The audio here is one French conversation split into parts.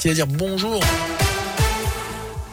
facile à dire? Bonjour.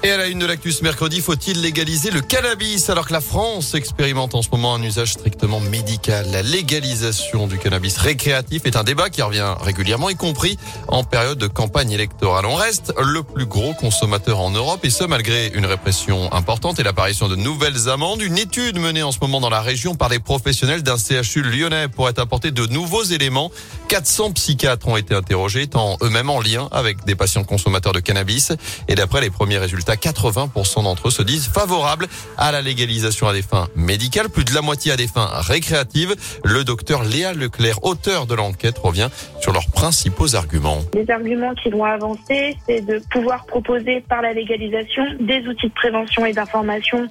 Et à la une de l'actus mercredi, faut-il légaliser le cannabis alors que la France expérimente en ce moment un usage strictement médical? La légalisation du cannabis récréatif est un débat qui revient régulièrement, y compris en période de campagne électorale. On reste le plus gros consommateur en Europe et ce malgré une répression importante et l'apparition de nouvelles amendes. Une étude menée en ce moment dans la région par des professionnels d'un CHU lyonnais pourrait apporter de nouveaux éléments. 400 psychiatres ont été interrogés, tant eux-mêmes en lien avec des patients consommateurs de cannabis. Et d'après les premiers résultats, 80% d'entre eux se disent favorables à la légalisation à des fins médicales, plus de la moitié à des fins récréatives. Le docteur Léa Leclerc, auteur de l'enquête, revient sur leurs principaux arguments. Les arguments qui vont avancer, c'est de pouvoir proposer par la légalisation des outils de prévention et d'information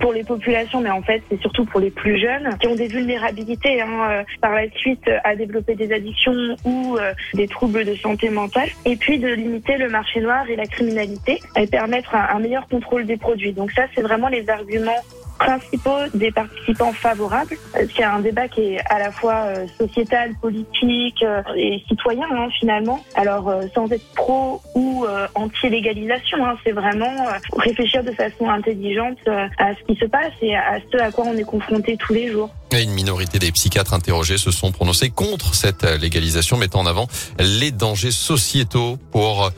pour les populations, mais en fait c'est surtout pour les plus jeunes qui ont des vulnérabilités hein, euh, par la suite à développer des addictions ou euh, des troubles de santé mentale, et puis de limiter le marché noir et la criminalité et permettre un meilleur contrôle des produits. Donc ça, c'est vraiment les arguments principaux des participants favorables. C'est un débat qui est à la fois euh, sociétal, politique euh, et citoyen hein, finalement. Alors euh, sans être pro ou anti-légalisation, hein, c'est vraiment réfléchir de façon intelligente à ce qui se passe et à ce à quoi on est confronté tous les jours. Et une minorité des psychiatres interrogés se sont prononcés contre cette légalisation, mettant en avant les dangers sociétaux pour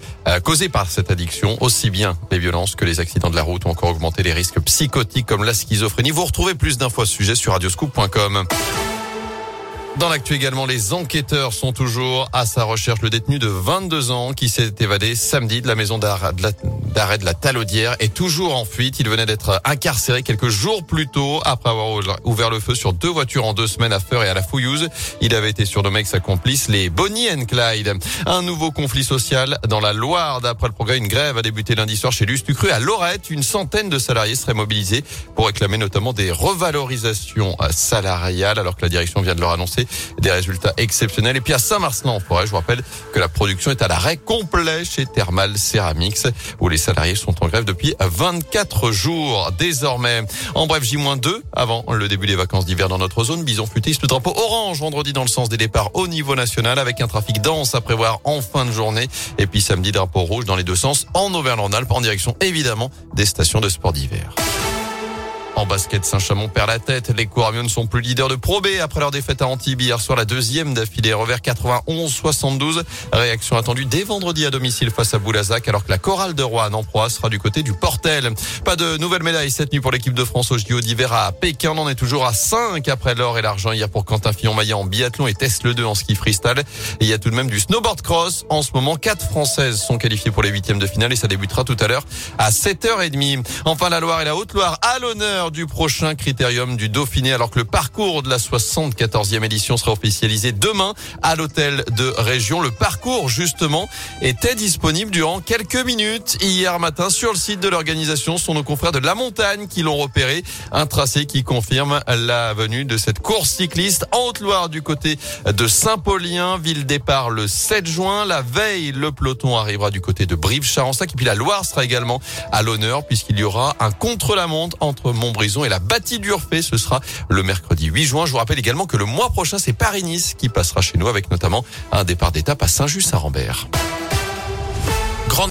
causés par cette addiction, aussi bien les violences que les accidents de la route ou encore augmenter les risques psychotiques comme la schizophrénie. Vous retrouvez plus d'infos à ce sujet sur radioscoop.com. Dans l'actu également, les enquêteurs sont toujours à sa recherche. Le détenu de 22 ans qui s'est évadé samedi de la maison d'arrêt de la Talaudière est toujours en fuite. Il venait d'être incarcéré quelques jours plus tôt après avoir ouvert le feu sur deux voitures en deux semaines à Feur et à la Fouillouse. Il avait été surnommé avec sa complice les Bonnie and Clyde. Un nouveau conflit social dans la Loire. D'après le progrès, une grève a débuté lundi soir chez Lustucru à Lorette. Une centaine de salariés seraient mobilisés pour réclamer notamment des revalorisations salariales alors que la direction vient de leur annoncer des résultats exceptionnels. Et puis à Saint-Marcelin en forêt, je vous rappelle que la production est à l'arrêt complet chez Thermal Ceramics où les salariés sont en grève depuis 24 jours désormais. En bref, J-2 avant le début des vacances d'hiver dans notre zone. Bison futiste, drapeau orange vendredi dans le sens des départs au niveau national avec un trafic dense à prévoir en fin de journée. Et puis samedi, drapeau rouge dans les deux sens en Auvergne-Rhône-Alpes en direction évidemment des stations de sport d'hiver. En basket, Saint-Chamond perd la tête. Les Couramiens ne sont plus leaders de Pro B après leur défaite à Antibes hier soir, la deuxième d'affilée. Revers 91-72. Réaction attendue dès vendredi à domicile face à Boulazac, alors que la chorale de Rouen en proie sera du côté du Portel. Pas de nouvelles médailles cette nuit pour l'équipe de France au JO d'hiver à Pékin. On en est toujours à 5 après l'or et l'argent hier pour Quentin Fillon-Maillat en biathlon et Tess le 2 en ski freestyle. Et il y a tout de même du snowboard cross. En ce moment, quatre Françaises sont qualifiées pour les huitièmes de finale et ça débutera tout à l'heure à 7h30. Enfin, la Loire et la Haute-Loire à l'honneur du prochain critérium du Dauphiné alors que le parcours de la 74e édition sera officialisé demain à l'hôtel de région. Le parcours justement était disponible durant quelques minutes hier matin sur le site de l'organisation. Sont nos confrères de La Montagne qui l'ont repéré. Un tracé qui confirme la venue de cette course cycliste en Haute-Loire du côté de Saint-Paulien. Ville départ le 7 juin. La veille, le peloton arrivera du côté de Brive-Charensac. Et puis la Loire sera également à l'honneur puisqu'il y aura un contre-la-montre entre Et la bâtie d'Urfé. Ce sera le mercredi 8 juin. Je vous rappelle également que le mois prochain, c'est Paris-Nice qui passera chez nous avec notamment un départ d'étape à Saint-Just-à-Rambert.